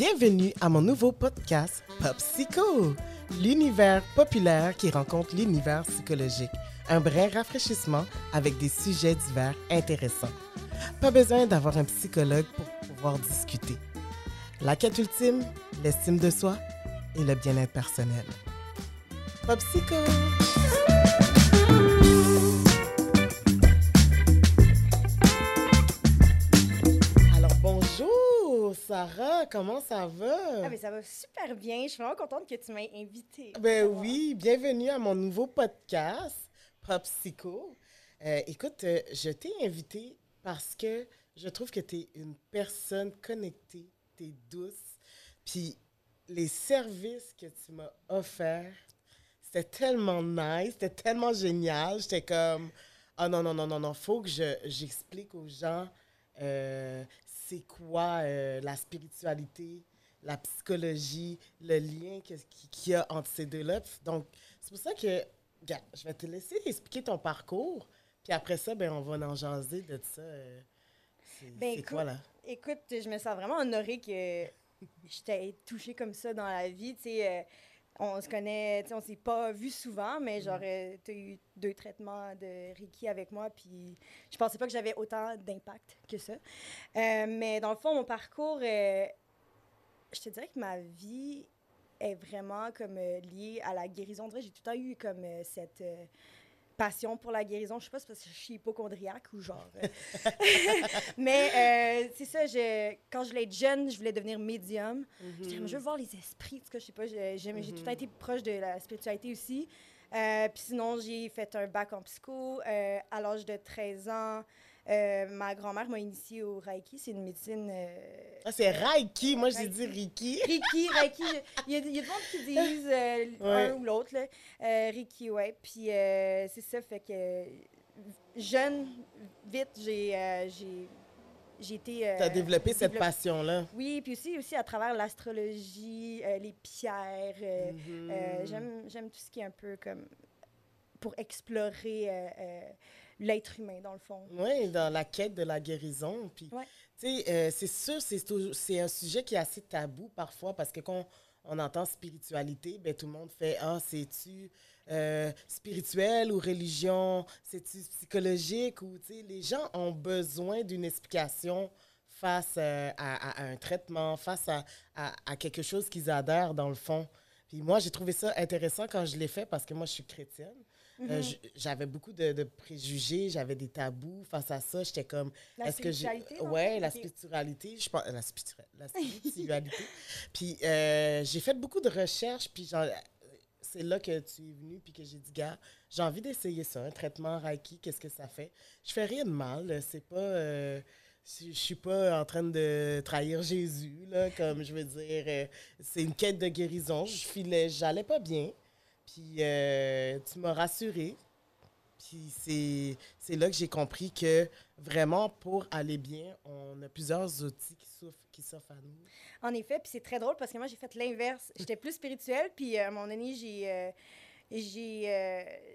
Bienvenue à mon nouveau podcast Pop l'univers populaire qui rencontre l'univers psychologique. Un brin rafraîchissement avec des sujets divers intéressants. Pas besoin d'avoir un psychologue pour pouvoir discuter. La quête ultime, l'estime de soi et le bien-être personnel. Pop! Sarah, comment ça va? Ah, mais ça va super bien. Je suis vraiment contente que tu m'aies invitée. Ben oui, bienvenue à mon nouveau podcast, Pop Psycho. Euh, écoute, euh, je t'ai invité parce que je trouve que tu es une personne connectée, tu es douce, puis les services que tu m'as offerts, c'était tellement nice, c'était tellement génial. J'étais comme, ah non, non, non, non, non, faut que je- j'explique aux gens euh, c'est quoi euh, la spiritualité, la psychologie, le lien qu'il y a entre ces deux-là. Donc, c'est pour ça que, regarde, je vais te laisser expliquer ton parcours, puis après ça, ben, on va en jaser de ça. euh, c'est Ben, c'est quoi, là? Écoute, je me sens vraiment honorée que je t'ai touchée comme ça dans la vie. Tu sais, euh, on se connaît, on s'est pas vu souvent, mais genre, tu as eu deux traitements de Reiki avec moi, puis je pensais pas que j'avais autant d'impact que ça. Euh, mais dans le fond, mon parcours, euh, je te dirais que ma vie est vraiment comme euh, liée à la guérison. J'ai tout le temps eu comme cette passion pour la guérison. Je sais pas si c'est parce que je suis hypochondriaque ou genre. euh, mais euh, c'est ça, je, quand je voulais être jeune, je voulais devenir médium. Comme, je veux voir les esprits. Je sais pas, j'ai tout le temps été proche de la spiritualité aussi. Euh, Puis sinon, j'ai fait un bac en psycho. Euh, à l'âge de 13 ans, euh, ma grand-mère m'a initiée au Reiki. C'est une médecine. euh, Ah, c'est Reiki, moi j'ai dit Reiki. Reiki, Reiki. Il y a, il y a des gens qui disent euh, Ouais. un ou l'autre. Reiki, ouais. Puis c'est ça, fait que jeune, vite, j'ai j'ai- j'ai été. euh, Tu as développé cette passion-là. Oui, puis aussi, aussi à travers l'astrologie, euh, les pierres. euh, euh, j'aime- J'aime tout ce qui est un peu comme pour explorer l'être humain, dans le fond. Oui, dans la quête de la guérison. Puis, Ouais. tu sais, euh, c'est sûr, c'est un sujet qui est assez tabou parfois parce que quand on entend spiritualité, ben, tout le monde fait Ah, c'est-tu euh, spirituel ou religion? C'est-tu psychologique ou, tu sais, les gens ont besoin d'une explication face euh, à, à un traitement, face à, à- à quelque chose qu'ils adhèrent dans le fond. Puis moi, j'ai trouvé ça intéressant quand je l'ai fait parce que moi, je suis chrétienne. Mhm. Euh, j- j'avais beaucoup de, de préjugés, j'avais des tabous face à ça. J'étais comme, La est-ce que j'ai. Ouais, la spiritualité. Je pense, la, la spiritualité. puis euh, j'ai fait beaucoup de recherches, puis genre, c'est là que tu es venu, puis que j'ai dit, gars, j'ai envie d'essayer ça, un traitement Reiki, qu'est-ce que ça fait? Je fais rien de mal, c'est pas. euh, je suis pas en train de trahir Jésus, là, comme je veux dire. c'est une quête de guérison. Je filais, j'allais pas bien. Puis euh, tu m'as rassuré. Puis c'est, là que j'ai compris que vraiment, pour aller bien, on a plusieurs outils qui s'offrent, à nous. En effet, puis c'est très drôle parce que moi, j'ai fait l'inverse. J'étais plus spirituelle, puis euh, à moment donné, j'ai, euh, j'ai,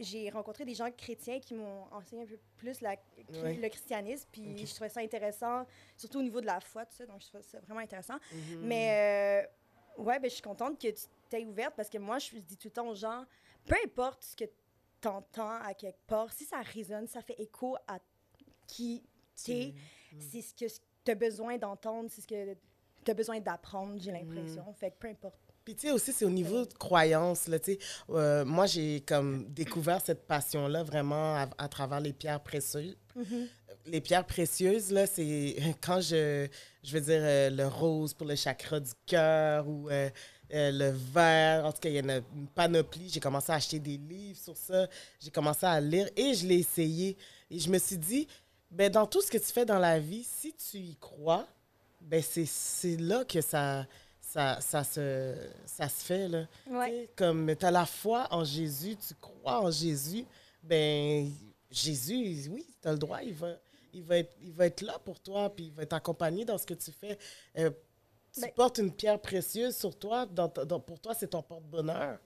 j'ai rencontré des gens chrétiens qui m'ont enseigné un peu plus la, Ouais. le christianisme, puis je trouvais ça intéressant, surtout au niveau de la foi, tout ça, donc je trouvais ça vraiment intéressant. Mhm. Mais euh, ouais, ben, je suis contente que tu t'es ouverte parce que moi, je dis tout le temps aux gens, peu importe ce que tu entends à quelque part, si ça résonne, ça fait écho à qui t'es, c'est ce que tu as besoin d'entendre, c'est ce que tu as besoin d'apprendre, j'ai l'impression. Fait que peu importe. Puis tu sais aussi, c'est au niveau de croyance. Là, tu sais. Euh, moi, j'ai comme découvert cette passion-là vraiment à, à travers les pierres précieuses. Les pierres précieuses, là, c'est quand je, je veux dire, euh, le rose pour le chakra du cœur ou euh, euh, le vert. En tout cas, il y en a une panoplie. J'ai commencé à acheter des livres sur ça. J'ai commencé à lire et je l'ai essayé. Et je me suis dit, ben, dans tout ce que tu fais dans la vie, si tu y crois, ben, c'est c'est là que ça, ça, ça, se, ça se fait. Là. Ouais. Tu sais, Comme tu as la foi en Jésus, tu crois en Jésus, ben Jésus, oui, tu as le droit, il va, il, va être, il va être là pour toi, puis il va t'accompagner dans ce que tu fais. Euh, tu Ben- portes une pierre précieuse sur toi, dans pour toi, c'est ton porte-bonheur.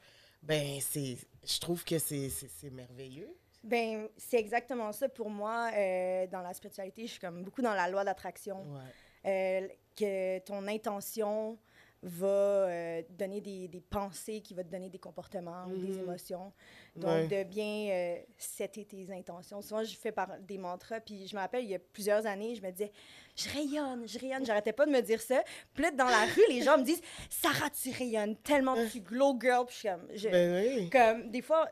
Ben, c'est, je trouve que c'est, merveilleux. Ben, c'est exactement ça pour moi. euh, dans la spiritualité, je suis comme beaucoup dans la loi d'attraction. Ouais. euh, que ton intention va euh, donner des, des, pensées, qui va te donner des comportements ou des mhm. émotions. Donc, de bien euh, setter tes intentions. Souvent, je fais par des mantras, puis je me rappelle, il y a plusieurs années, je me disais, je rayonne, je rayonne. J'arrêtais pas de me dire ça. Puis là, dans la rue, les gens me disent, Sarah, tu rayonnes tellement, tu glow girl. Puis je suis comme, je, ben comme, des fois,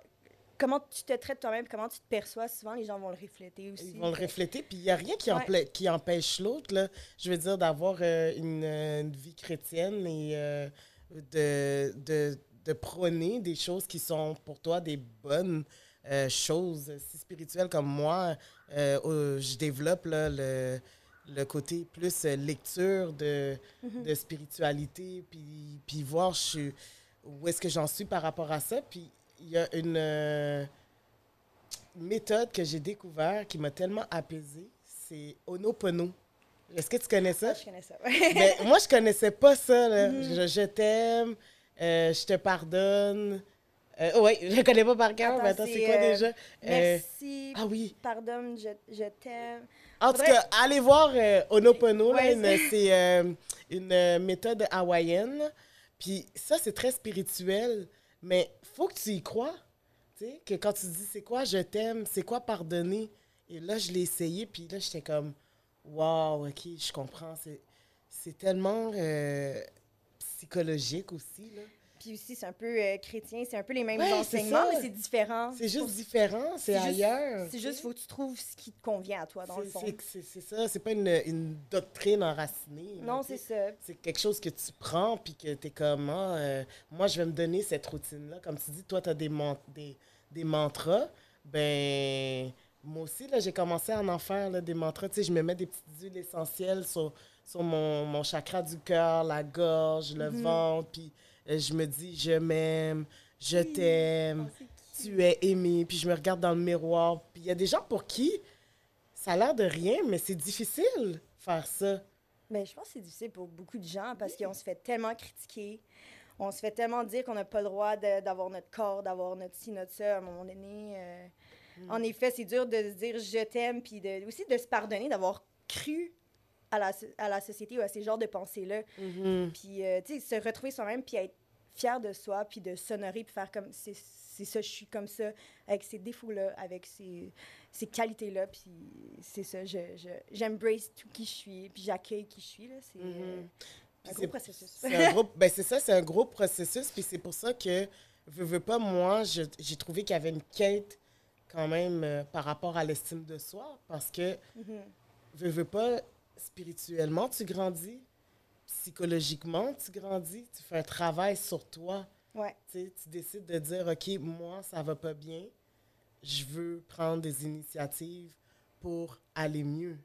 comment tu te traites toi-même, comment tu te perçois, souvent les gens vont le refléter aussi. Ils vont le refléter, puis il n'y a rien qui, qui empêche l'autre, je veux dire, d'avoir euh, euh, une, vie chrétienne et euh, de, de, de, prôner des choses qui sont pour toi des bonnes choses, si spirituelles comme moi. je développe le, le côté plus lecture de, mm-hmm. de spiritualité, puis, puis voir je, où est-ce que j'en suis par rapport à ça. Puis il y a une euh, méthode que j'ai découverte qui m'a tellement apaisée. C'est Onopono. Est-ce que tu connais ça? Moi, je connais ça. Ben, moi, je connaissais pas ça. Mm-hmm. je, t'aime, euh, je te pardonne. Euh, oui, je ne connais pas par cœur, mais attends, c'est quoi déjà? merci. ah oui. Pardonne, je, je t'aime. En tout cas, allez voir Onopono. c'est une méthode hawaïenne. Puis ça, c'est très spirituel. Mais faut que tu y crois. Tu sais, que quand tu dis c'est quoi je t'aime, c'est quoi pardonner? Et là, je l'ai essayé, puis là, j'étais comme, waouh, ok, je comprends. C'est tellement euh, psychologique aussi. Là. Puis aussi, c'est un peu euh, chrétien, c'est un peu les mêmes enseignements, mais c'est différent. C'est juste différent, c'est ailleurs. C'est juste, faut que tu trouves ce qui te convient à toi, dans le fond. C'est ça, c'est pas une, une, doctrine enracinée. Non, c'est ça. C'est quelque chose que tu prends, puis que tu es comme, ah, euh, moi, je vais me donner cette routine-là. Comme tu dis, toi, tu as des, des, des mantras. Ben, moi aussi, là, j'ai commencé à en faire là, des mantras. Tu sais, je me mets des petites huiles essentielles sur, sur mon, mon chakra du cœur, la gorge, le mm-hmm. ventre, puis je me dis, je m'aime, je t'aime, tu es aimé, puis je me regarde dans le miroir. Puis il y a des gens pour qui ça a l'air de rien, mais c'est difficile faire ça. Mais je pense que c'est difficile pour beaucoup de gens parce qu'on se fait tellement critiquer. On se fait tellement dire qu'on n'a pas le droit d'avoir notre corps, d'avoir notre ci, notre ça à un moment donné. Euh. Mm. En effet, c'est dur de se dire je t'aime, puis de, aussi de se pardonner d'avoir cru à la, à la société ou à ces genres de pensées-là. Mm-hmm. Puis, euh, tu sais, se retrouver soi-même, puis être fier de soi, puis de s'honorer, puis faire comme c'est ça, je suis comme ça, avec ces défauts-là, avec ces, ces qualités-là, puis c'est ça, j'embrace je, tout qui je suis, puis j'accueille qui je suis. C'est un gros processus. C'est un gros, ben c'est ça, c'est un gros processus, puis c'est pour ça que, veux, veux pas, moi, j'ai trouvé qu'il y avait une quête quand même euh, par rapport à l'estime de soi, parce que, mm-hmm. veux, veux pas, spirituellement, tu grandis, psychologiquement, tu grandis, tu fais un travail sur toi. Ouais. Tu décides de dire, OK, moi, ça va pas bien. Je veux prendre des initiatives pour aller mieux.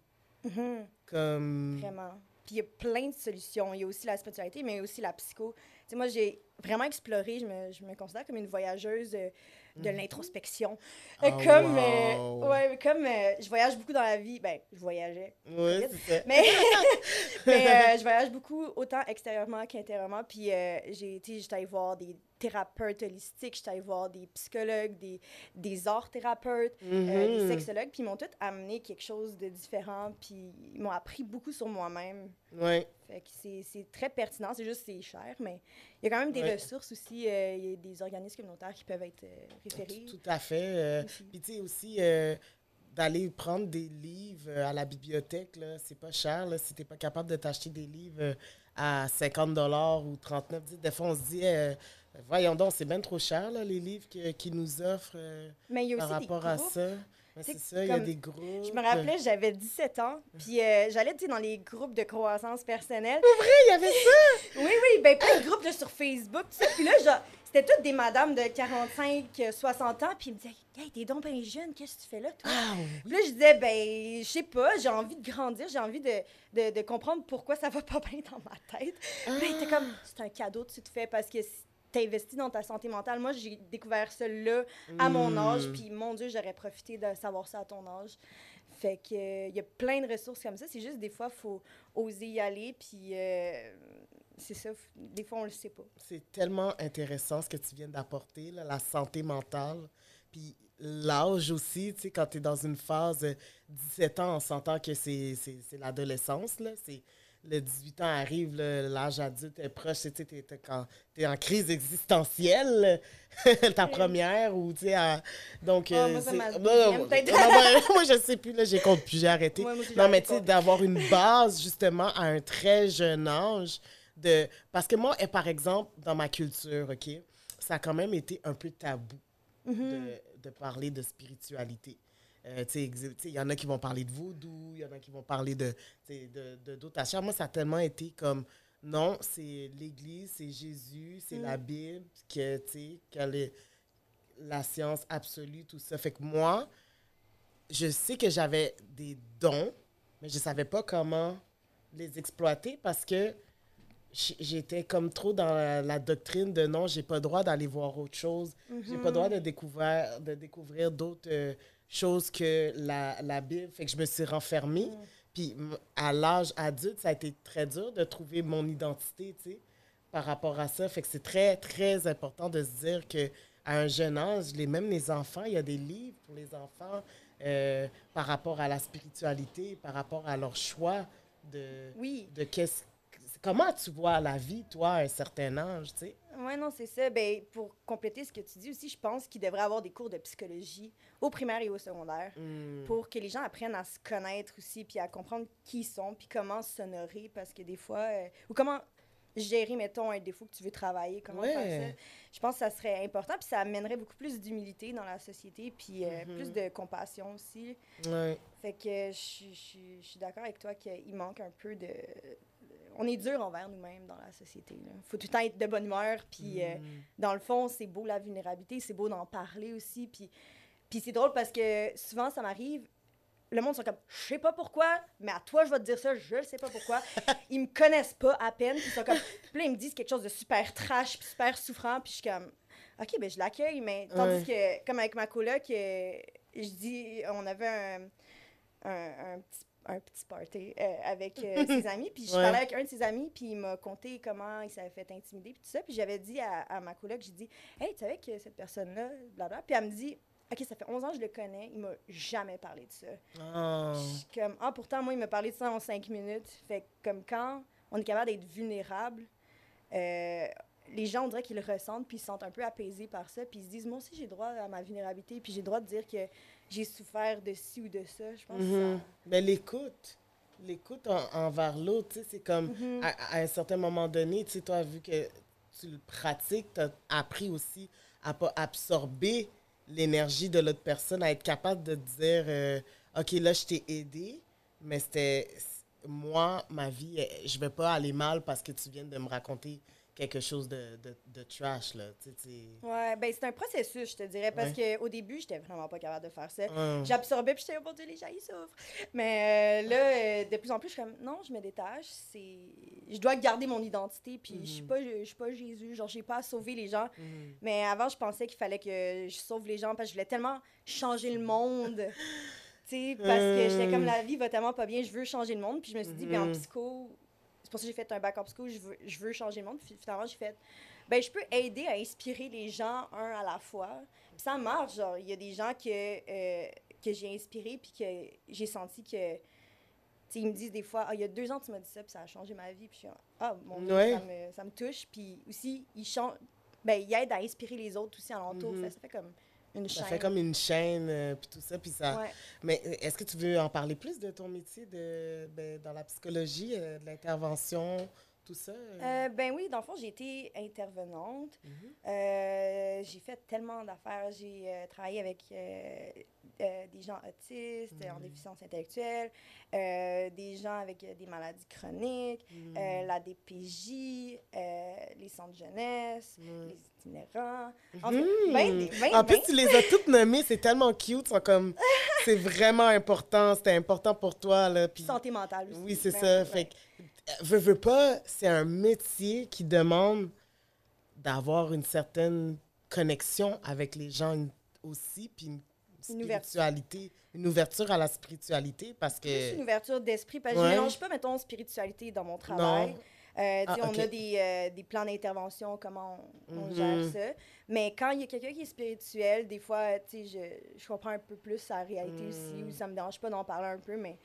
Mm-hmm. Comme... Vraiment. Puis il y a plein de solutions. Il y a aussi la spiritualité, mais aussi la psycho. Moi, j'ai vraiment exploré. Je me, je me, considère comme une voyageuse euh, de mhm. l'introspection. Euh, ah, comme, euh, ouais, comme euh, je voyage beaucoup dans la vie, ben, je voyageais. Oui, ça. Mais, mais je voyage beaucoup, autant extérieurement qu'intérieurement. Puis j'ai été, j'étais allée voir des thérapeutes holistiques, j'étais allée voir des psychologues, des, des art thérapeutes, des mhm. sexologues. Puis ils m'ont tous amené quelque chose de différent. Puis ils m'ont appris beaucoup sur moi-même. Oui. Fait que c'est très pertinent. C'est juste c'est cher, mais il y a quand même des ressources aussi. Euh, il y a des organismes communautaires qui peuvent être euh, référés. Tout, à fait. Euh, puis tu sais aussi d'aller prendre des livres à la bibliothèque, là, c'est pas cher. Là, si t'es pas capable de t'acheter des livres à 50 ou 39 des fois on se dit voyons donc, c'est bien trop cher là, les livres qu'ils nous offrent par rapport à ça. c'est ça, il y a des groupes. Je me rappelais, j'avais 17 ans, puis euh, j'allais dans les groupes de croissance personnelle. C'est vrai, il y avait ça! oui, oui, ben plein de groupes sur Facebook, tout ça. Puis là, c'était toutes des madames de 45, 60 ans, puis ils me disaient Hey, t'es donc bien jeune, qu'est-ce que tu fais là, toi? Ah, oui. là, je disais, ben, je sais pas, j'ai envie de grandir, j'ai envie de, de, de, comprendre pourquoi ça va pas bien dans ma tête. Ah. Là, comme, c'est un cadeau que tu te fais parce que t'investis dans ta santé mentale. Moi, j'ai découvert ça là, à mon hmm. âge, puis mon Dieu, j'aurais profité de savoir ça à ton âge. Fait que il euh, y a plein de ressources comme ça. C'est juste des fois, il faut oser y aller, puis euh, c'est ça. Des fois, on le sait pas. C'est tellement intéressant ce que tu viens d'apporter, la santé mentale. Puis l'âge aussi, tu sais, quand tu es dans une phase 17 ans, on s'entend que c'est l'adolescence, là. C'est le 18 ans arrive, l'âge adulte est proche, tu t'es en crise existentielle, ta première, ou tu sais, donc... Moi, ça Non, non, non, je sais plus, là, j'ai compte plus, j'ai arrêté. Ouais, moi aussi, non, mais tu sais, d'avoir une base, justement, à un très jeune âge, de... Parce que moi, et par exemple, dans ma culture, OK, ça a quand même été un peu tabou Mhm. de, de parler de spiritualité. Euh, il y en a qui vont parler de voodoo, il y en a qui vont parler de de- de-. Moi, ça a tellement été comme, non, c'est l'Église, c'est Jésus, c'est Mm. la Bible, que, qu'elle est la science absolue, tout ça. Fait que moi, je sais que j'avais des dons, mais je savais pas comment les exploiter parce que j'étais comme trop dans la, la doctrine de non, j'ai pas le droit d'aller voir autre chose. J'ai pas le droit de découvrir, de découvrir d'autres euh, choses que la, la Bible. Fait que je me suis renfermée. Puis à l'âge adulte, ça a été très dur de trouver mon identité, tu sais, par rapport à ça. Fait que c'est très, très important de se dire que à un jeune âge, les, même les enfants, il y a des livres pour les enfants euh, par rapport à la spiritualité, par rapport à leur choix de, Oui. de qu'est-ce comment tu vois la vie, toi, à un certain âge, tu sais? Oui, non, c'est ça. Ben, pour compléter ce que tu dis aussi, je pense qu'il devrait avoir des cours de psychologie au primaire et au secondaire Mm. pour que les gens apprennent à se connaître aussi, puis à comprendre qui ils sont, puis comment s'honorer, parce que des fois, euh, ou comment gérer, mettons, un défaut que tu veux travailler, comment faire Ouais. ça. Je pense que ça serait important, puis ça amènerait beaucoup plus d'humilité dans la société, puis euh, Mhm. plus de compassion aussi. Ouais. Fait que je suis d'accord avec toi qu'il manque un peu de... On est dur envers nous-mêmes dans la société. Il faut tout le temps être de bonne humeur, puis... euh, Mm. dans le fond, c'est beau la vulnérabilité, c'est beau d'en parler aussi. Puis, puis c'est drôle parce que souvent, ça m'arrive, le monde sont comme, je sais pas pourquoi, mais à toi, je vais te dire ça, je sais pas pourquoi. ils me connaissent pas à peine, puis ils sont comme, puis là, ils me disent quelque chose de super trash, puis super souffrant, puis je suis comme, ok, ben je l'accueille, mais tandis que, comme avec ma coloc, euh, je dis, on avait un, un, un petit un petit party euh, avec euh, ses amis. Puis je Ouais. parlais avec un de ses amis, puis il m'a conté comment il s'avait fait intimider, puis tout ça. Puis j'avais dit à, à ma coloc, j'ai dit, hey, tu savais que cette personne-là, blablabla. Puis elle me dit, OK, ça fait 11 ans que je le connais, il m'a jamais parlé de ça. Je suis comme, ah, pourtant, moi, il m'a parlé de ça en 5 minutes. Fait que comme quand on est capable d'être vulnérable, euh, les gens, on dirait qu'ils le ressentent, puis ils se sentent un peu apaisés par ça, puis ils se disent, moi aussi, j'ai droit à ma vulnérabilité, puis j'ai droit de dire que j'ai souffert de ci ou de ça. Je pense ça... Ben, l'écoute. L'écoute en- envers l'autre, c'est comme Mhm. à, à un certain moment donné, tu sais, toi, vu que tu le pratiques, tu as appris aussi à pas absorber l'énergie de l'autre personne, à être capable de dire euh, OK, là, je t'ai aidé, mais c'était moi, ma vie, je vais pas aller mal parce que tu viens de me raconter quelque chose de, de, de trash, là. Ouais, ben c'est un processus, je te dirais, parce qu'au début, j'étais vraiment pas capable de faire ça. Hum. J'absorbais, puis j'étais, oh mon Dieu, les gens, ils souffrent. Mais euh, là, euh, de plus en plus, je suis comme, non, je me détache. C'est... Je dois garder mon identité, puis je suis Mhm. pas, je suis pas Jésus, genre, j'ai pas à sauver les gens. Mhm. Mais avant, je pensais qu'il fallait que je sauve les gens, parce que je voulais tellement changer le monde. Tu sais, parce que j'étais comme, Euh. la vie va tellement pas bien, je veux changer le monde. Puis je me suis dit, ben en Mhm. psycho, pour ça que j'ai fait un bac en psycho, je veux, je veux changer le monde. Puis finalement, j'ai fait, ben je peux aider à inspirer les gens un à la fois. Puis ça marche, genre, il y a des gens que, euh, que j'ai inspirés, puis que j'ai senti que. tu sais, ils me disent des fois, ah, il y a deux ans, tu m'as dit ça, puis ça a changé ma vie. Puis je suis ah, mon Dieu, Ouais. ça, me, ça me touche. Puis aussi, ils, changent, ben, ils aident à inspirer les autres aussi alentour. Fait, ça fait comme une Ça chaîne. fait comme une chaîne, euh, puis tout ça, puis ça... Ouais. Mais euh, est-ce que tu veux en parler plus de ton métier de, ben, dans la psychologie, euh, de l'intervention, tout ça? euh? Euh, ben oui, dans le fond, j'ai été intervenante. Mhm. Euh, j'ai fait tellement d'affaires. J'ai euh, travaillé avec des gens autistes, en Mhm. déficience intellectuelle, des gens avec des maladies chroniques, euh, la DPJ, les centres de jeunesse, les itinérants. En fait, Mhm. ben, des- ben, en plus, ben. tu les as toutes nommées, c'est tellement cute, sont comme... c'est vraiment important, c'était important pour toi, là, puis... Santé mentale aussi. Oui, c'est Ben ça, ouais. fait que, veux, veux pas, c'est un métier qui demande d'avoir une certaine connexion avec les gens une- aussi, puis une spiritualité, une ouverture à la spiritualité, parce que... une ouverture d'esprit, parce que Ouais. je mélange pas, mettons, spiritualité dans mon travail. Euh, Ah, On a des, euh, des plans d'intervention, comment on, on Mhm. gère ça. Mais quand il y a quelqu'un qui est spirituel, des fois, je, je comprends un peu plus sa réalité aussi, Mhm. ou ça me dérange pas d'en parler un peu, mais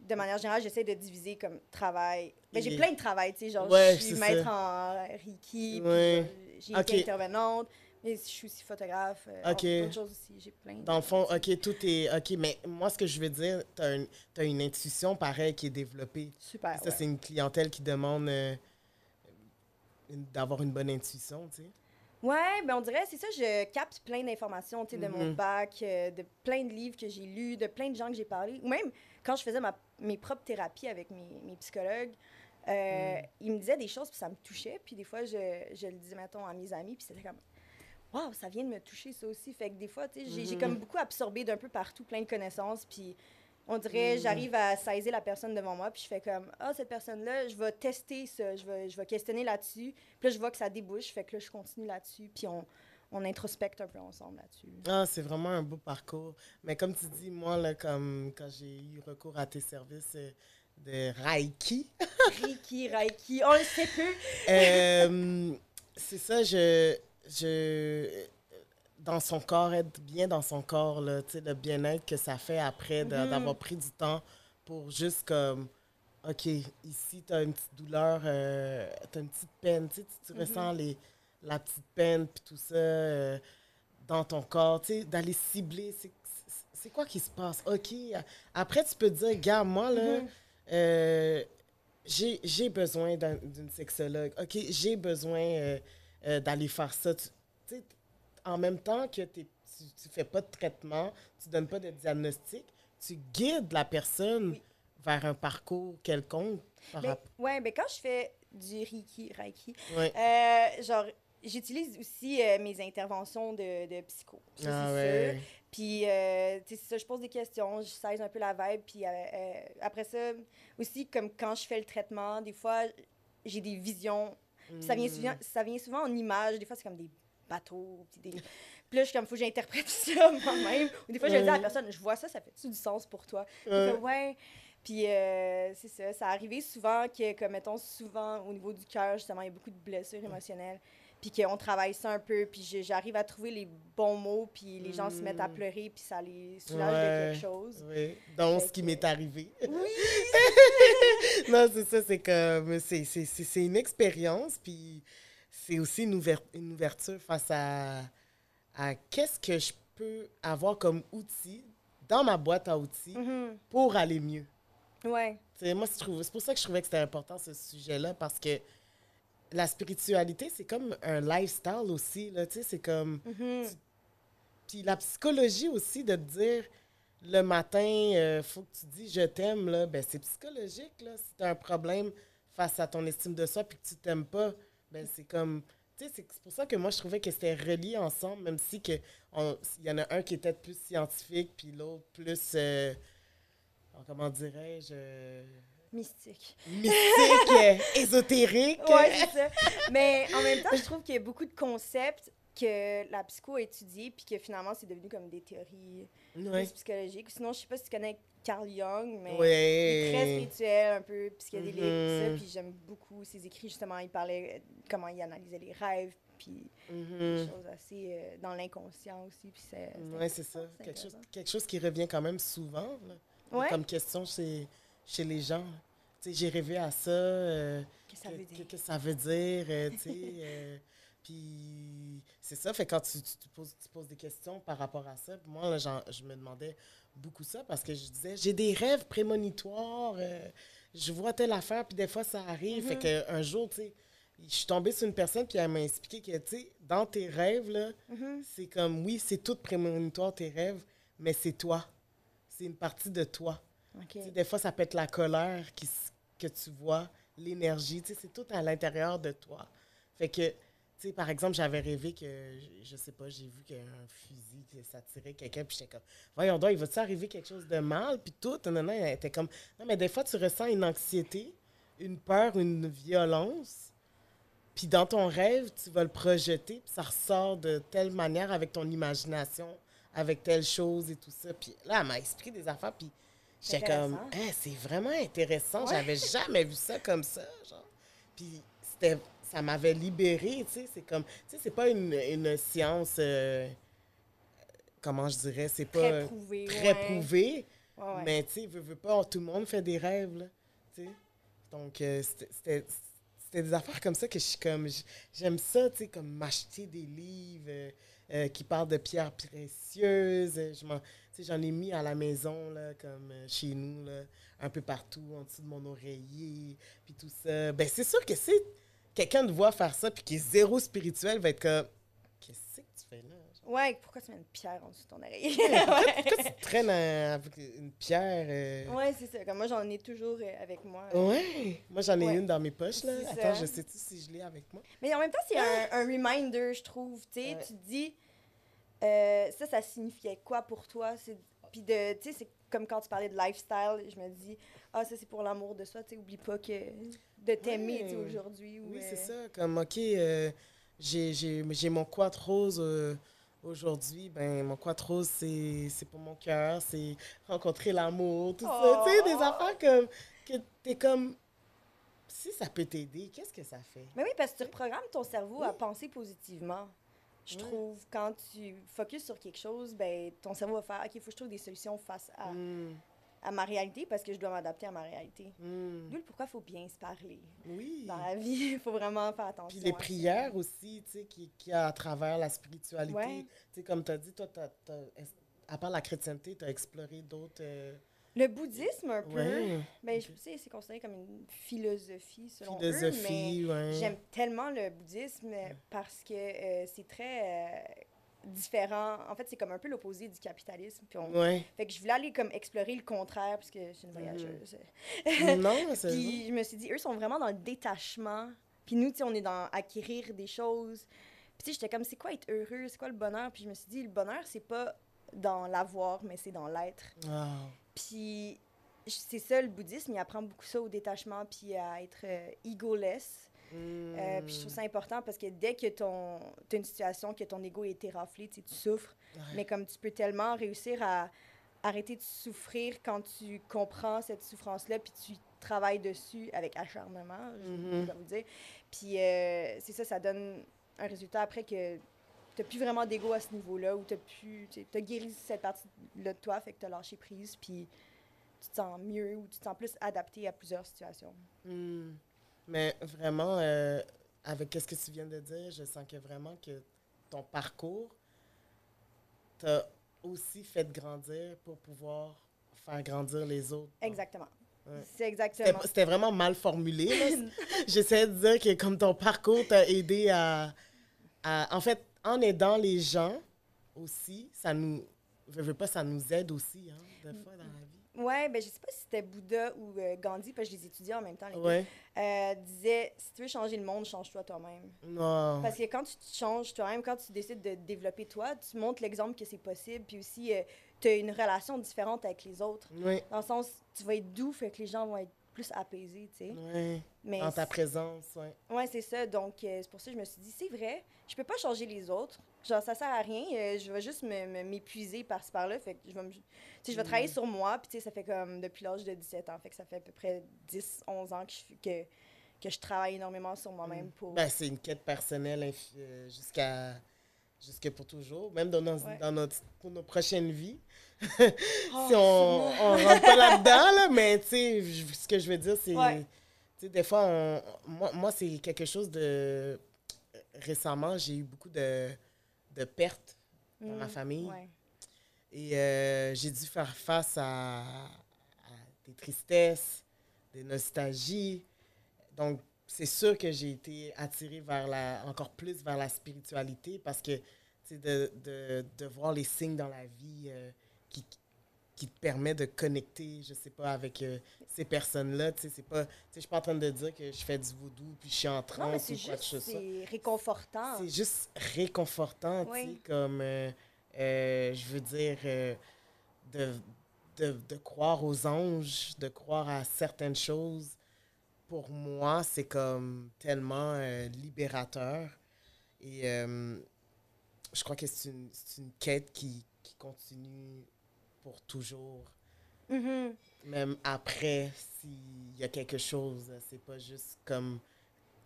de manière générale, j'essaie de diviser comme travail. Ben, j'ai plein de travail, tu sais, genre, Ouais, je suis maître ça. en Reiki, Ouais. genre, j'ai Ok. été intervenante, mais je suis aussi photographe, euh, Ok. autre chose aussi, j'ai plein. Dans le fond, OK, tout est... OK, mais moi, ce que je veux dire, tu as, une intuition, pareil, qui est développée. Super, Ça, ouais. c'est une clientèle qui demande euh, d'avoir une bonne intuition, tu sais. Ouais, ben on dirait, c'est ça, je capte plein d'informations, tu sais, de mon Mhm. bac, euh, de plein de livres que j'ai lus, de plein de gens que j'ai parlé. Ou même quand je faisais ma, mes propres thérapies avec mes, mes psychologues, euh, Mm. ils me disaient des choses, puis ça me touchait. Puis des fois, je, je le disais, mettons, à mes amis, puis c'était comme, waouh, ça vient de me toucher, ça aussi. Fait que des fois, tu sais, j'ai j'ai Mhm. comme beaucoup absorbé d'un peu partout, plein de connaissances, puis on dirait, Mhm. j'arrive à saisir la personne devant moi, puis je fais comme, ah, cette personne-là, je vais tester ça, je vais, je vais questionner là-dessus. Puis là, je vois que ça débouche, fait que là, je continue là-dessus, puis on, on introspecte un peu ensemble là-dessus. Ah, c'est vraiment un beau parcours. Mais comme tu dis, moi, là, comme quand j'ai eu recours à tes services euh, de Reiki, Reiki, Reiki, on le sait peu. euh, c'est ça, je, je... Dans son corps, être bien dans son corps, là, tu sais, le bien-être que ça fait après Mhm. d'avoir pris du temps pour juste comme... OK, ici, tu as une petite douleur, euh, tu as une petite peine, tu, sais, tu, tu Mhm. ressens les, la petite peine, puis tout ça euh, dans ton corps, tu sais, d'aller cibler, c'est- quoi qui se passe? OK, après, tu peux te dire, gars, moi, là, Mhm. euh, j'ai besoin d'un- d'une sexologue. OK, j'ai besoin euh, d'aller faire ça. Tu sais, en même temps que tu ne fais pas de traitement, tu donnes pas de diagnostic, tu guides la personne Oui. vers un parcours quelconque. par ouais, ben quand je fais du Reiki, Reiki, euh, genre, j'utilise aussi euh, mes interventions de, de psycho. Ça, Ah c'est ouais. sûr. Puis, euh, tu sais, ça, je pose des questions, je sais un peu la vibe. Puis euh, euh, après ça, aussi, comme quand je fais le traitement, des fois, j'ai des visions. Puis ça, vient souvent, ça vient souvent en images. Des fois, c'est comme des bateaux. Puis, des... puis là, je suis comme, faut que j'interprète ça moi-même. Ou des fois, je dis à la personne, je vois ça, ça fait-tu du sens pour toi? Ouais. Puis euh, c'est ça, ça arrivait souvent que, comme mettons, souvent au niveau du cœur, justement, il y a beaucoup de blessures émotionnelles. Puis qu'on travaille ça un peu, puis j'arrive à trouver les bons mots, puis les gens se mettent à Mm. pleurer, puis ça les soulage de Ouais. quelque chose. Oui, donc Fait ce qui que- m'est arrivé. Oui! non, c'est ça, c'est comme. C'est, une expérience, puis c'est aussi une, une ouverture face à, à qu'est-ce que je peux avoir comme outil dans ma boîte à outils Mhm. pour aller mieux. Ouais. Moi, c'est pour ça que je trouvais que c'était important ce sujet-là, parce que la spiritualité, c'est comme un lifestyle aussi. Là, tu sais, c'est comme. Mhm. Puis la psychologie aussi, de te dire le matin, il faut que tu dis je t'aime, là, ben c'est psychologique. Là. Si tu as un problème face à ton estime de soi puis que tu t'aimes pas, ben c'est comme. Tu sais, c'est pour ça que moi, je trouvais que c'était relié ensemble, même si que on- il y en a un qui était plus scientifique puis l'autre plus. euh, comment dirais-je euh, Mystique. Mystique, ésotérique. Ouais, c'est ça. Mais en même temps, je trouve qu'il y a beaucoup de concepts que la psycho a étudiés, puis que finalement, c'est devenu comme des théories Ouais. psychologiques. Sinon, je sais pas si tu connais Carl Jung, mais il est très spirituel, un peu psychédélique, Mhm. tout ça. Puis j'aime beaucoup ses écrits, justement. Il parlait euh, comment il analysait les rêves, puis des choses assez euh, dans l'inconscient aussi. Puis c'est. Oui, c'est ça. c'est Quelque chose, intéressant. quelque chose qui revient quand même souvent là, comme question chez, chez les gens. J'ai rêvé à ça. euh, Qu'est-ce que ça veut dire? que ça veut dire, euh, euh, puis c'est ça, fait quand tu, tu, tu poses, tu poses des questions par rapport à ça, moi, là, je me demandais beaucoup ça parce que je disais, j'ai des rêves prémonitoires, euh, je vois telle affaire, puis des fois, ça arrive. Fait Mhm. qu'un jour, tu sais, je suis tombée sur une personne, puis elle m'a expliqué que, tu sais, dans tes rêves, là, Mhm. c'est comme, oui, c'est tout prémonitoire, tes rêves, mais c'est toi. C'est une partie de toi. Ok. Tu sais, des fois, ça peut être la colère que tu vois, l'énergie, c'est tout à l'intérieur de toi. Fait que, par exemple, j'avais rêvé que, je, sais pas, j'ai vu qu'un fusil, ça tirait quelqu'un, puis j'étais comme, voyons donc, il va-tu arriver quelque chose de mal, puis tout, non, non, elle était comme, non, mais des fois, tu ressens une anxiété, une peur, une violence, puis dans ton rêve, tu vas le projeter, puis ça ressort de telle manière avec ton imagination, avec telle chose et tout ça. Puis là, elle m'a expliqué des affaires, puis j'étais comme. Hein, c'est vraiment intéressant. Ouais. J'avais jamais vu ça comme ça, genre. Puis c'était, ça m'avait libéré, tu sais. C'est comme, tu sais, c'est pas une, une science, euh, comment je dirais, c'est pas Très prouvé. très ouais. prouvé, Ouais, ouais. Mais tu sais, veux, veux pas, tout le monde fait des rêves, là. Tu sais. Donc, euh, c'était- des affaires comme ça que je suis comme. J'aime ça, tu sais, comme m'acheter des livres euh, euh, qui parlent de pierres précieuses. Je J'en ai mis à la maison, là, comme euh, chez nous, là, un peu partout, en dessous de mon oreiller, puis tout ça. Ben, c'est sûr que si quelqu'un te voit faire ça, puis qui est zéro spirituel, va être comme. Qu'est-ce que tu fais là? Ouais, pourquoi tu mets une pierre en dessous de ton oreiller? Pourquoi, ouais, pourquoi tu traînes avec une pierre? euh? Ouais, c'est ça. Comme moi, j'en ai toujours euh, avec moi. Ouais? Moi, j'en ai Ouais. une dans mes poches, là. Attends, ça. je sais-tu si je l'ai avec moi? Mais en même temps, c'est un, un reminder, je trouve. Tu sais, tu te dis, euh, ça, ça signifiait quoi pour toi? C'est- Puis de, tu sais, c'est comme quand tu parlais de lifestyle, je me dis, ah, ça, c'est pour l'amour de soi. Tu sais, oublie pas que de t'aimer, aujourd'hui. ou, Oui, euh, c'est ça. Comme, OK, euh, j'ai- j'ai j'ai mon quad rose euh, aujourd'hui. Ben, mon quad rose, c'est c'est pour mon cœur. C'est rencontrer l'amour, tout ça. Tu sais, des Oh. affaires comme... Que t'es comme... Si ça peut t'aider, qu'est-ce que ça fait? Mais oui, parce que tu reprogrammes ton cerveau à penser positivement. Je Ouais. trouve, quand tu focuses sur quelque chose, ben, ton cerveau va faire, OK, il faut que je trouve des solutions face à, Hmm, à ma réalité parce que je dois m'adapter à ma réalité. D'où le pourquoi il faut bien se parler. Oui. Dans la vie, il faut vraiment faire attention. Puis les ça. prières aussi, tu sais, qui, qui à travers la spiritualité. Ouais. Tu sais, comme tu as dit, toi, t'as- à part la chrétienté, tu as exploré d'autres... euh, Le bouddhisme, un peu, ouais, ben, je sais, c'est considéré comme une philosophie, selon eux, philosophie, ouais. mais j'aime tellement le bouddhisme parce que euh, c'est très euh, différent. En fait, c'est comme un peu l'opposé du capitalisme. Puis on... Ouais. Fait que je voulais aller comme explorer le contraire, parce que je suis une Mhm. voyageuse. non, mais c'est Puis je me suis dit, eux sont vraiment dans le détachement. Puis nous, tu on est dans acquérir des choses. Puis tu sais, j'étais comme, c'est quoi être heureux? C'est quoi le bonheur? Puis je me suis dit, le bonheur, c'est pas dans l'avoir, mais c'est dans l'être. Wow. Puis c'est ça, le bouddhisme, il apprend beaucoup ça au détachement, puis à être euh, egoless. Euh, puis je trouve ça important parce que dès que ton as une situation que ton ego est été raflé, tu souffres. Ouais. Mais comme tu peux tellement réussir à arrêter de souffrir quand tu comprends cette souffrance-là, puis tu travailles dessus avec acharnement, je Mhm. je dois vous dire. Puis euh, c'est ça, ça donne un résultat après que tu plus vraiment d'ego à ce niveau-là, ou tu as guéri cette partie-là de toi, fait que tu as lâché prise, puis tu te sens mieux, ou tu te sens plus adapté à plusieurs situations. Hmm. Mais vraiment, euh, avec ce que tu viens de dire, je sens que vraiment que ton parcours t'a aussi fait grandir pour pouvoir faire grandir les autres. Exactement. Ouais. C'est C'était exactement. c'était vraiment mal formulé. J'essaie de dire que comme ton parcours t'a aidé à, à- En fait, en aidant les gens aussi, ça nous... Je veux pas, ça nous aide aussi, hein, des fois, dans la vie. Ouais, ben je sais pas si c'était Bouddha ou euh, Gandhi, parce que je les étudiais en même temps. Les deux. Ouais. Euh, disait si tu veux changer le monde, change-toi toi-même. Non. Parce que quand tu te changes toi-même, quand tu décides de développer toi, tu montres l'exemple que c'est possible, puis aussi tu as une relation différente avec les autres. Oui. Dans le sens, tu vas être doux, fait que les gens vont être plus apaisés, tu sais. Mais En ta présence. Ouais, c'est ça. Donc, euh, c'est pour ça que je me suis dit, c'est vrai, je peux pas changer les autres. Genre, ça sert à rien. euh, je vais juste m'épuiser par-ci par-là. Fait que je vais, me- je vais travailler Mm. sur moi. Puis, tu sais, ça fait comme depuis l'âge de 17 ans. Fait que ça fait à peu près 10, 11 ans que je, que, que je travaille énormément sur moi-même pour. Ben, c'est une quête personnelle euh, jusqu'à jusque pour toujours, même dans nos, Ouais. dans notre, pour nos prochaines vies. Oh, si on on rentre pas là-dedans, là, mais tu sais, ce que je veux dire, c'est. Ouais. Tu sais, des fois, on- moi, moi c'est quelque chose de. Récemment, j'ai eu beaucoup de, de pertes dans ma Mm, famille. ouais. Et euh, j'ai dû faire face à, à des tristesses, des nostalgies. Donc, c'est sûr que j'ai été attirée vers la, encore plus vers la spiritualité parce que, de, de, de voir les signes dans la vie euh, qui, qui te permet de connecter, je sais pas, avec euh, ces personnes-là. Tu sais, c'est pas... Tu sais, je suis pas en train de dire que je fais du voodoo puis je suis en c'est ou quoi que juste, ce soit. c'est réconfortant. C'est juste réconfortant, tu sais, Oui. comme, euh, euh, je veux dire, de, de, de croire aux anges, de croire à certaines choses. Pour moi, c'est comme tellement libérateur. Et je crois que c'est une, une quête qui, qui continue pour toujours. Mhm. Même après, s'il y a quelque chose, c'est pas juste comme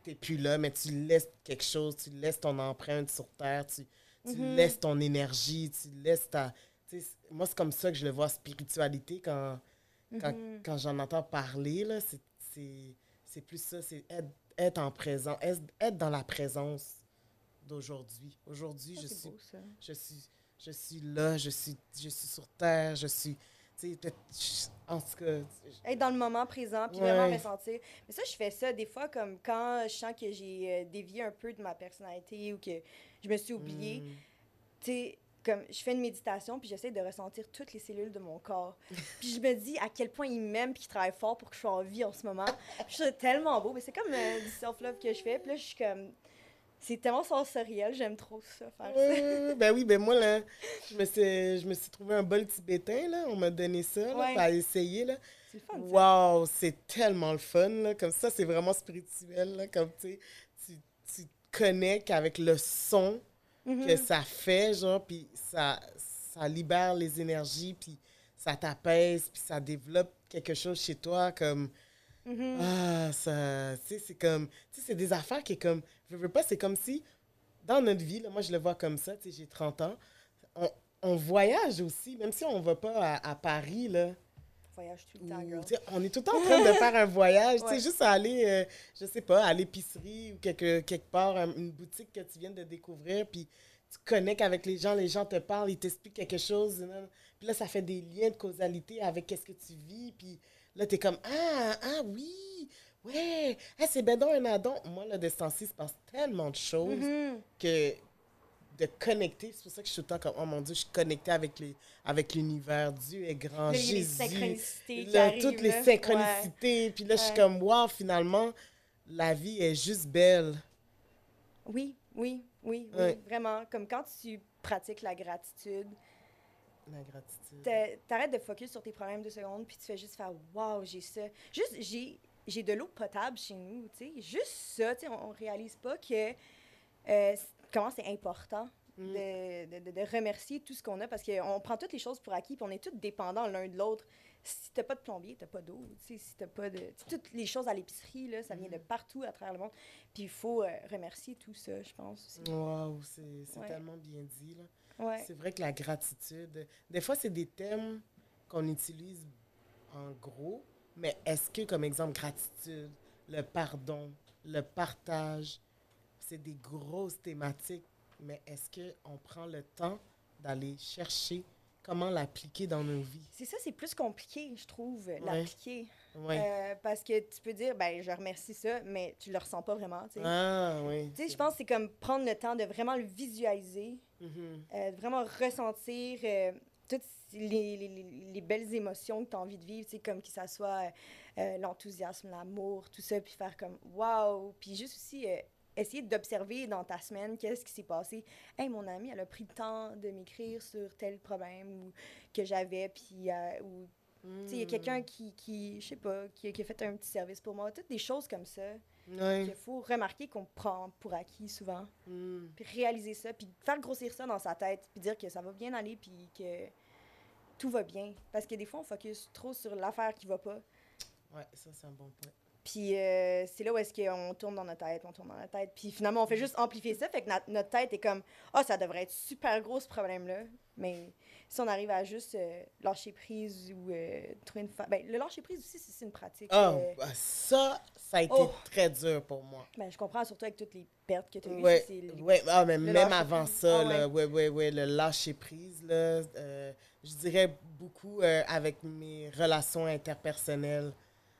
t'es plus là, mais tu laisses quelque chose, tu laisses ton empreinte sur Terre, tu, tu Mhm. laisses ton énergie, tu laisses ta, moi, c'est comme ça que je le vois, spiritualité, quand, quand, Mhm. quand j'en entends parler, là, c'est- plus ça, c'est être, être en présent, être, être dans la présence d'aujourd'hui. Aujourd'hui, Ça, je c'est suis, beau, ça. je, suis, je suis là, je suis, je suis sur Terre, je suis... tu sais, peut-être- je- En tout cas, Être dans le moment présent, puis Ouais. vraiment ressentir. Mais ça, je fais ça des fois, comme quand je sens que j'ai euh, dévié un peu de ma personnalité ou que je me suis oubliée. mm, Tu sais, comme je fais une méditation, puis j'essaie de ressentir toutes les cellules de mon corps. puis je me dis à quel point il m'aime, puis qu'il travaille fort pour que je sois en vie en ce moment. Je ça tellement beau. Mais c'est comme euh, du self-love que je fais. Puis là, je suis comme. C'est tellement sensoriel, j'aime trop ça, faire Ouais, ça. ben oui, ben moi, là, je me suis, je me suis trouvé un bol tibétain, là. On m'a donné ça, là, Ouais. pour essayer, là. C'est le fun. Wow, c'est tellement le fun, là. Comme ça, c'est vraiment spirituel, là. Comme, tu sais, tu, tu te connectes avec le son Mhm. que ça fait, genre, puis ça, ça libère les énergies, puis ça t'apaise, puis ça développe quelque chose chez toi, comme... Mhm. Ah, ça, tu sais, c'est comme, tu sais, c'est des affaires qui est comme, je veux pas, c'est comme si, dans notre vie, là, moi je le vois comme ça, tu sais, j'ai 30 ans, on, on voyage aussi, même si on va pas à, à Paris, là, Voyage tout le temps, on est tout le temps en train de faire un voyage, tu Ouais. sais, juste aller, euh, je sais pas, à l'épicerie ou quelque, quelque part, un- une boutique que tu viens de découvrir, puis tu connectes avec les gens, les gens te parlent, ils t'expliquent quelque chose, puis là, ça fait des liens de causalité avec qu'est-ce que tu vis, puis là, t'es comme, ah, ah oui, ouais, ah, c'est donc un addon. Moi, là, de ce temps-ci, il se passe tellement de choses Mhm. que de connecter, c'est pour ça que je suis tout le temps comme, oh mon Dieu, je suis connectée avec les- avec l'univers, Dieu est grand, les Jésus, synchronicités qui là, arrivent, toutes les synchronicités, puis là, je suis Ouais. comme, wow, finalement, la vie est juste belle. Oui, oui, oui, oui, Ouais. vraiment. Comme quand tu pratiques la gratitude, La gratitude. t'a- t'arrêtes de focus sur tes problèmes deux secondes, puis tu fais juste faire Waouh, j'ai ça. Juste, j'ai, j'ai de l'eau potable chez nous, tu sais. Juste ça, tu sais, on, on réalise pas que euh, comment c'est important. Mm. De, de, remercier tout ce qu'on a parce qu'on prend toutes les choses pour acquis puis on est tous dépendants l'un de l'autre. Si t'as pas de plombier, t'as pas d'eau. Tu sais, si t'as pas de. Toutes les choses à l'épicerie, là, ça vient de partout à travers le monde. Puis il faut euh, remercier tout ça, je pense. aussi. Wow, c'est c'est Ouais. tellement bien dit, là. Ouais. C'est vrai que la gratitude, des fois, c'est des thèmes qu'on utilise en gros, mais est-ce que, comme exemple, gratitude, le pardon, le partage, c'est des grosses thématiques, mais est-ce qu'on prend le temps d'aller chercher comment l'appliquer dans nos vies? C'est ça, c'est plus compliqué, je trouve, Ouais. l'appliquer. Oui. Euh, parce que tu peux dire, ben, je remercie ça, mais tu le ressens pas vraiment. tu sais. ah, oui. Tu sais, je pense que c'est comme prendre le temps de vraiment le visualiser, Mhm. euh, vraiment ressentir euh, toutes les, les- les- les belles émotions que tu as envie de vivre, comme que ça soit euh, l'enthousiasme, l'amour, tout ça, puis faire comme waouh, puis juste aussi euh, essayer d'observer dans ta semaine qu'est-ce qui s'est passé. Hey, mon amie, elle a pris le temps de m'écrire sur tel problème ou, que j'avais, puis euh, ou sais, il y a Mm. quelqu'un qui, qui je sais pas, qui, qui a fait un petit service pour moi, toutes des choses comme ça Ouais. qu'il faut remarquer qu'on prend pour acquis souvent Mm. puis réaliser ça, puis faire grossir ça dans sa tête, puis dire que ça va bien aller, puis que tout va bien. Parce que des fois, on focus trop sur l'affaire qui va pas. Ouais, ça, c'est un bon point. Puis euh, c'est là où est-ce qu'on tourne dans notre tête, on tourne dans notre tête. Puis finalement, on fait juste amplifier ça, fait que na- notre tête est comme « Ah, ça devrait être super gros, ce problème-là. » Mais si on arrive à juste euh, lâcher prise ou euh, trouver une... fa- Ben, le lâcher prise aussi, c'est c'est une pratique. Ah, bah, ça, ça a été Oh. très dur pour moi. ben, je comprends, surtout avec toutes les pertes que tu as eues. Le- ouais, ah, mais le même avant prise. ça, Ah, là, ouais, ouais, ouais, le lâcher prise, là, je dirais beaucoup avec mes relations interpersonnelles.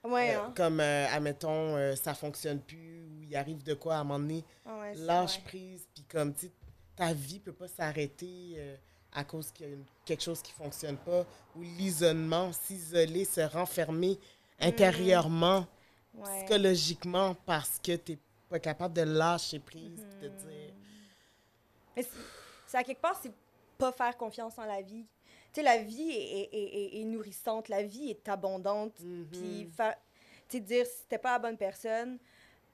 Ouais, Euh, hein? Comme, euh, admettons, euh, ça fonctionne plus ou il arrive de quoi à un moment donné, Ah ouais, lâche prise, puis comme, tu ta vie peut pas s'arrêter à cause qu'il y a une- quelque chose qui fonctionne pas, ou l'isolement, s'isoler, se renfermer intérieurement, Mm. Ouais. psychologiquement, parce que tu pas capable de lâcher prise, de Mhm. dire... Mais c'est- c'est à quelque part, c'est pas faire confiance en la vie. Tu sais, la vie est, est- est- nourrissante, la vie est abondante. Puis, Mhm. faire, tu sais, dire si t'es pas la bonne personne,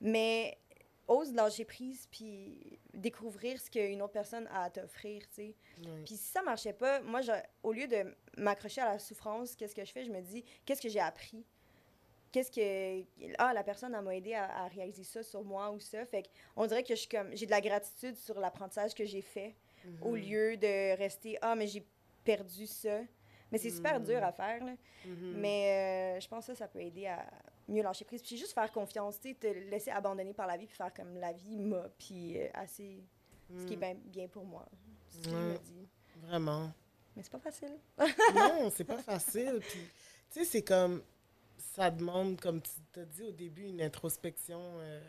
mais ose lâcher prise, puis découvrir ce qu'une autre personne a à t'offrir, tu sais. Puis si ça marchait pas, moi, je- au lieu de m'accrocher à la souffrance, qu'est-ce que je fais? Je me dis, qu'est-ce que j'ai appris? Qu'est-ce que... Ah, la personne, m'a aidé à, à réaliser ça sur moi ou ça. Fait on dirait que je suis comme... J'ai de la gratitude sur l'apprentissage que j'ai fait, au Mhm. lieu de rester... Ah, mais j'ai perdu ça. Mais c'est super dur à faire, là. Mhm. Mais euh, je pense que ça, ça peut aider à mieux lâcher prise. Puis juste faire confiance, tu te laisser abandonner par la vie, puis faire comme la vie m'a, puis euh, assez, ce qui est Mm. bien, bien pour moi. C'est ce je me dis. Vraiment. Mais c'est pas facile. non, c'est pas facile. Puis, tu sais, c'est comme. Ça demande, comme tu t'as dit au début, une introspection. euh,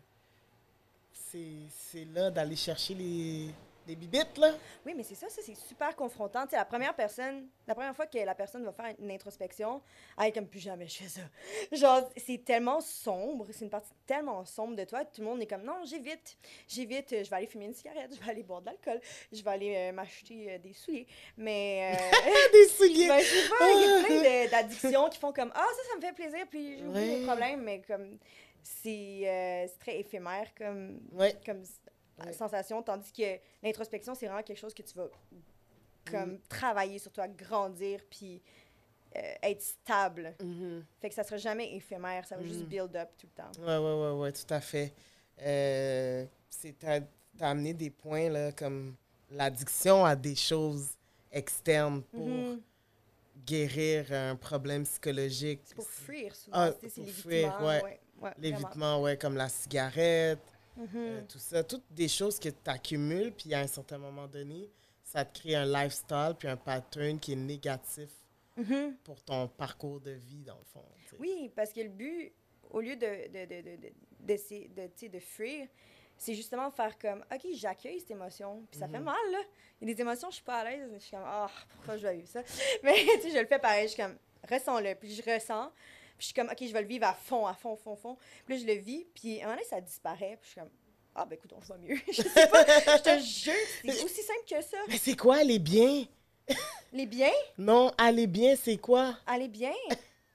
c'est c'est là d'aller chercher les, les bibittes, là. Oui, mais c'est ça, ça c'est super confrontant. Tu sais, la première personne, la première fois que la personne va faire une introspection, elle est comme plus jamais je fais ça. Genre, c'est tellement sombre, c'est une partie tellement sombre de toi, tout le monde est comme non, j'évite, j'évite, euh, je vais aller fumer une cigarette, je vais aller boire de l'alcool, je vais aller euh, m'acheter euh, des souliers. Mais. euh, Des souliers. Ben, je sais pas, il y a plein d'addictions qui font comme Ah, ça, ça me fait plaisir, puis j'oublie Ouais. mes problèmes, mais comme c'est euh, très éphémère comme, Ouais. comme Ouais. sensation, tandis que l'introspection, c'est vraiment quelque chose que tu vas comme Mm. travailler sur toi, grandir, puis euh, être stable. Mhm. Fait que ça sera jamais éphémère, ça va juste Mm. build up tout le temps. Ouais, ouais, ouais, ouais, tout à fait. Euh, c'est t'as amené des points là, comme l'addiction à des choses externes pour Mhm. guérir un problème psychologique. C'est pour fuir souvent, Ah, c'est l'évitement. ouais. ouais, ouais, vraiment. L'évitement, ouais, comme la cigarette, Euh, tout ça. Toutes des choses que tu accumules, puis à un certain moment donné, ça te crée un lifestyle, puis un pattern qui est négatif Mhm. pour ton parcours de vie, dans le fond. Oui, parce que le but, au lieu de, de, de, de, de, fuir, c'est justement faire comme, OK, j'accueille cette émotion. Puis ça fait Mhm. mal, là. Il y a des émotions, je suis pas à l'aise. Je suis comme, ah, pourquoi je vais vivre ça? Mais, tu sais, je le fais pareil. Je suis comme, ressens-le. Puis je ressens. Puis je suis comme, OK, je vais le vivre à fond, à fond, fond, fond. Puis là, je le vis. Puis à un moment donné, ça disparaît. Puis je suis comme, ah, ben écoute, on va mieux. je sais pas. je te jure, c'est aussi simple que ça. Mais c'est quoi aller bien? Les biens, Non, aller bien, c'est quoi? aller bien.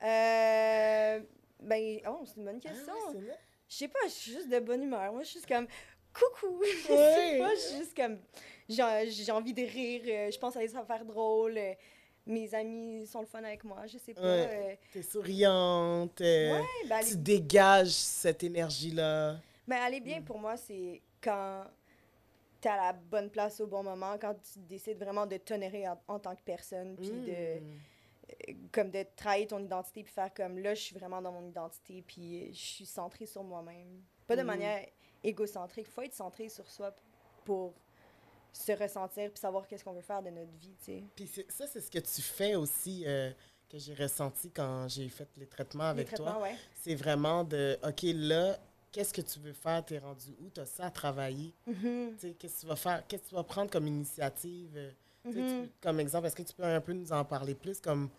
Euh, ben, oh, c'est une bonne question. Ah, ouais. Je sais pas, je suis juste de bonne humeur. Moi, je suis juste comme coucou. je sais pas, je suis juste comme j'ai j'ai envie de rire, euh, je pense à des affaires drôles. Euh, mes amis sont le fun avec moi, je sais pas. Ouais. T'es souriante, euh, euh, ouais, ben, tu dégages cette énergie-là. ben, aller Mm. bien pour moi, c'est quand t'es à la bonne place au bon moment, quand tu décides vraiment de t'honorer en, en tant que personne, puis de euh, comme de travailler ton identité puis faire comme là je suis vraiment dans mon identité puis euh, je suis centrée sur moi-même pas de Mhm. manière égocentrique faut être centré sur soi pour se ressentir puis savoir qu'est-ce qu'on veut faire de notre vie tu sais Puis ça, c'est ce que tu fais aussi, euh, que j'ai ressenti quand j'ai fait les traitements Les avec toi. ouais C'est vraiment de, OK, là, qu'est-ce que tu veux faire? T'es rendu où? T'as ça à travailler? Mhm, Tu sais, Qu'est-ce que tu vas faire? Qu'est-ce que tu vas prendre comme initiative? euh, tu mhm. peux- comme exemple, est-ce que tu peux un peu nous en parler plus? Comme,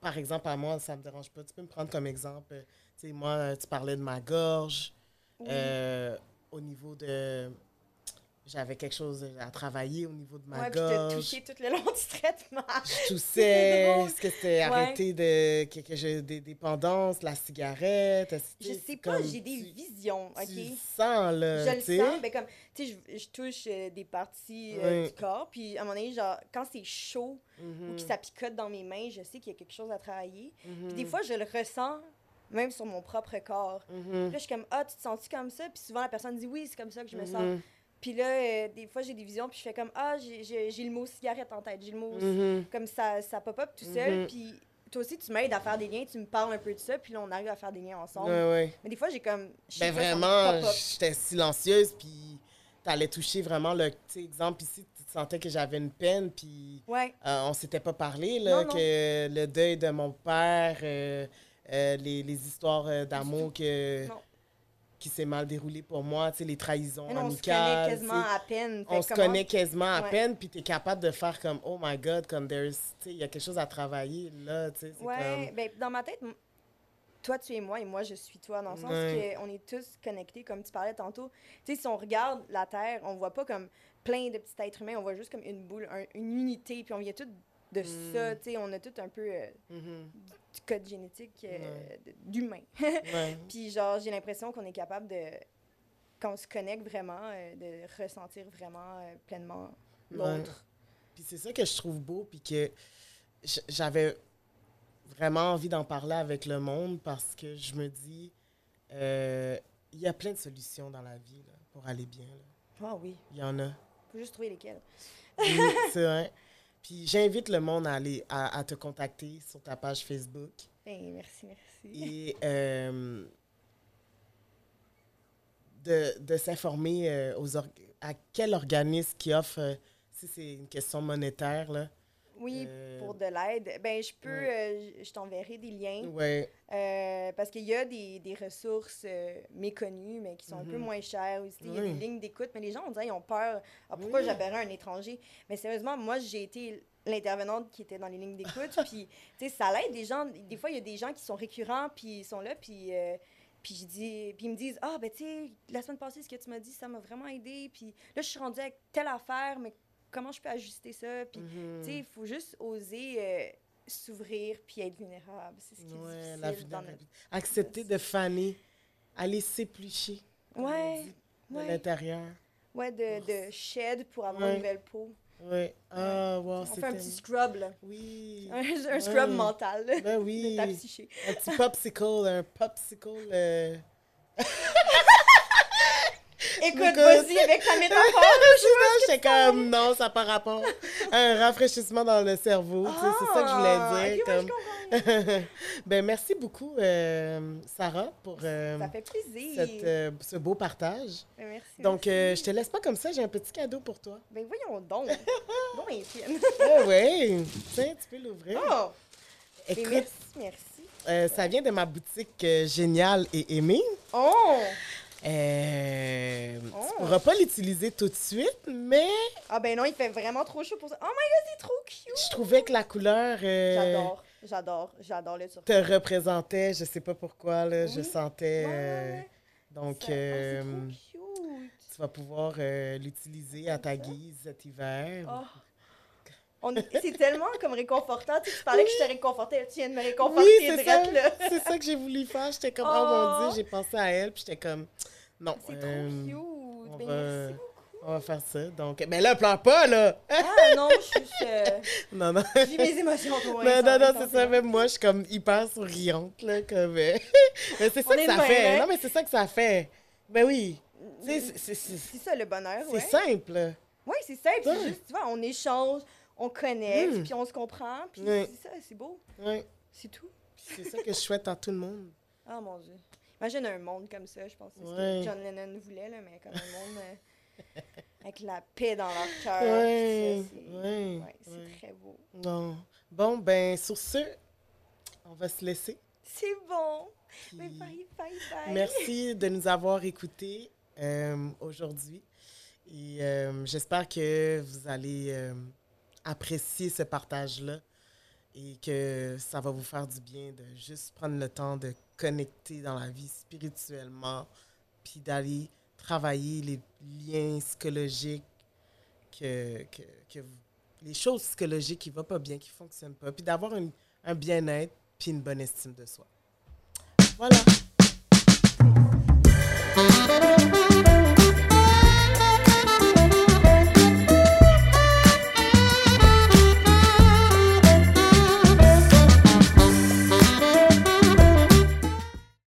par exemple, à moi, ça me dérange pas. Tu peux me prendre comme exemple, euh, tu sais, moi, tu parlais de ma gorge. Oui. euh, au niveau de... J'avais quelque chose à travailler au niveau de ma ouais puis t'as gorge. touché tout le long du traitement Je toussais. Est-ce que c'était Ouais. arrêté de que, que j'ai des dépendances, la cigarette? je sais pas j'ai des tu- visions ok? Tu sens, là, je le sens, ben comme, tu sais, je, je touche euh, des parties euh, du corps, puis à un moment donné, genre, quand c'est chaud ou que ça picote dans mes mains, je sais qu'il y a quelque chose à travailler. Puis des fois, je le ressens même sur mon propre corps. mhm, Puis là, je suis comme, ah, tu te sens-tu comme ça? Puis souvent, la personne dit, oui, c'est comme ça que je me sens. Puis là, euh, des fois, j'ai des visions, puis je fais comme, ah, j'ai- le mot cigarette en tête, j'ai le mot. mhm. Comme ça, ça pop-up tout seul. Mhm. Puis toi aussi, tu m'aides à faire des liens, tu me parles un peu de ça, puis là, on arrive à faire des liens ensemble. Ouais, ouais. Mais des fois, j'ai comme. Ben vraiment, j'étais silencieuse, puis t'allais toucher vraiment le... Tu exemple, ici, tu sentais que j'avais une peine, puis Ouais. euh, on s'était pas parlé, là, Non, non. que le deuil de mon père, euh, euh, les, les histoires d'amour que... Non. Qui s'est mal déroulé pour moi, tu sais, les trahisons non, on se amicales. connaît quasiment à peine. on se comment- connaît quasiment à Ouais. peine, puis tu es capable de faire comme Oh my God, comme there's, tu sais, il y a quelque chose à travailler là, tu sais. Ouais, comme- ben, dans ma tête, toi, tu es moi et moi, je suis toi, dans le sens Ouais. qu'on est tous connectés, comme tu parlais tantôt. Tu sais, si on regarde la Terre, on voit pas comme plein de petits êtres humains, on voit juste comme une boule, un- une unité, puis on vient tout de Mm. ça, tu sais, on a tout un peu euh, Mhm. du code génétique euh, Ouais. d'humain. Ouais. puis genre, j'ai l'impression qu'on est capable de, quand on se connecte vraiment, euh, de ressentir vraiment euh, pleinement l'autre. Puis c'est ça que je trouve beau, puis que j'avais vraiment envie d'en parler avec le monde parce que je me dis, euh, il y a plein de solutions dans la vie là, pour aller bien. Ah oui, Il y en a. faut juste trouver lesquels. Oui, c'est vrai. Puis j'invite le monde à aller à, à te contacter sur ta page Facebook. Ben, merci, merci. et euh, de, de s'informer euh, aux à quel organisme qui offre, euh, si c'est une question monétaire, là. Oui, Euh, pour de l'aide. Ben, je peux, ouais. euh, je t'enverrai des liens. Ouais, Euh, parce qu'il y a des, des ressources méconnues, mais qui sont un peu Mhm. moins chères aussi. Il y a des lignes d'écoute, mais les gens, on dirait, ils ont peur. Ah, pourquoi Oui. j'appellerais un étranger? Mais sérieusement, moi, j'ai été l'intervenante qui était dans les lignes d'écoute. puis, tu sais, ça l'aide des gens. Des fois, il y a des gens qui sont récurrents, puis ils sont là, puis. puis, je dis, puis ils me disent Ah, ben, tu sais, la semaine passée, ce que tu m'as dit, ça m'a vraiment aidé. Puis là, je suis rendue avec telle affaire, mais comment je peux ajuster ça? Puis, mhm. tu sais, il faut juste oser euh, s'ouvrir puis être vulnérable. C'est ce qui Ouais, est la difficile dans notre... vulnérabilité. Accepter de faner, aller s'éplucher on Ouais, de ouais, l'intérieur. ouais, de, de shed pour avoir Ouais. une nouvelle peau. Ouais. Ah, wow, On fait un petit scrub, là. Oui. Un, scrub mental, là, Ben de oui. ta psyché. Un petit popsicle, un popsicle. euh, Écoute, vas-y avec ta métaphore. J'étais comme, non, ça n'a pas rapport. Un rafraîchissement dans le cerveau, c'est ça que je voulais Ah, dire. ok, ouais, comme... je ben, merci beaucoup, euh, Sarah, pour euh, Ça fait plaisir. cette, euh, ce beau partage. Ben, merci. Donc, merci. euh, je te laisse pas comme ça, j'ai un petit cadeau pour toi. Ben voyons donc. bon, Étienne. Ah oui, tiens, tu peux l'ouvrir. Oh! Ben, Écoute, merci, merci. euh, ça vient de ma boutique euh, Géniale et Aimée. Oh! Euh, Oh. Tu pourras pas l'utiliser tout de suite, mais Ah ben non, il fait vraiment trop chaud pour ça. Oh my god, c'est trop cute! je trouvais que la couleur euh, J'adore, j'adore, j'adore le turquoise. te représentait. Je sais pas pourquoi, là, je sentais. Euh, ouais. donc, Ça- tu vas pouvoir euh, l'utiliser à ta guise cet hiver. Oh. C'est tellement comme réconfortant. Tu, sais, tu parlais que je te réconfortais. Tu viens de me réconforter Oui, c'est ça. C'est ça que j'ai voulu faire. J'étais comme, oh, mon Oh. Dieu, j'ai pensé à elle, puis j'étais comme, non. C'est euh, trop cute. on Ben, va- merci beaucoup. On va faire ça. Donc, mais là, pleure pas, là! Ah non, je suis euh, Non, non. vis mes émotions trop Non, non, non, c'est ça. intensément. Même moi, je suis comme hyper souriante, là, comme... euh, mais c'est On ça que ça fait. hein? Non, mais c'est ça que ça fait. Ben oui. Sais, c'est- c'est- c'est C'est ça le bonheur, c'est ouais. simple. Oui, c'est simple. C'est Ouais. juste, tu vois, on échange, on connecte, Mm. puis on se comprend, puis Ouais. c'est ça, c'est beau. C'est tout. C'est ça que je souhaite à tout le monde. Ah mon Dieu. Imagine un monde comme ça, je pense que c'est ce que John Lennon voulait, là, mais comme un monde euh, avec la paix dans leur cœur. C'est- ouais, très beau. Non. Bon, ben, sur ce, on va se laisser. C'est bon. Puis Mais bye, bye, bye. Merci de nous avoir écoutés euh, aujourd'hui. Et euh, j'espère que vous allez apprécier ce partage-là et que ça va vous faire du bien de juste prendre le temps de connecter dans la vie spirituellement, puis d'aller travailler les liens psychologiques, que, que, les choses psychologiques qui ne vont pas bien, qui ne fonctionnent pas, puis d'avoir un bien-être, puis une bonne estime de soi. Voilà.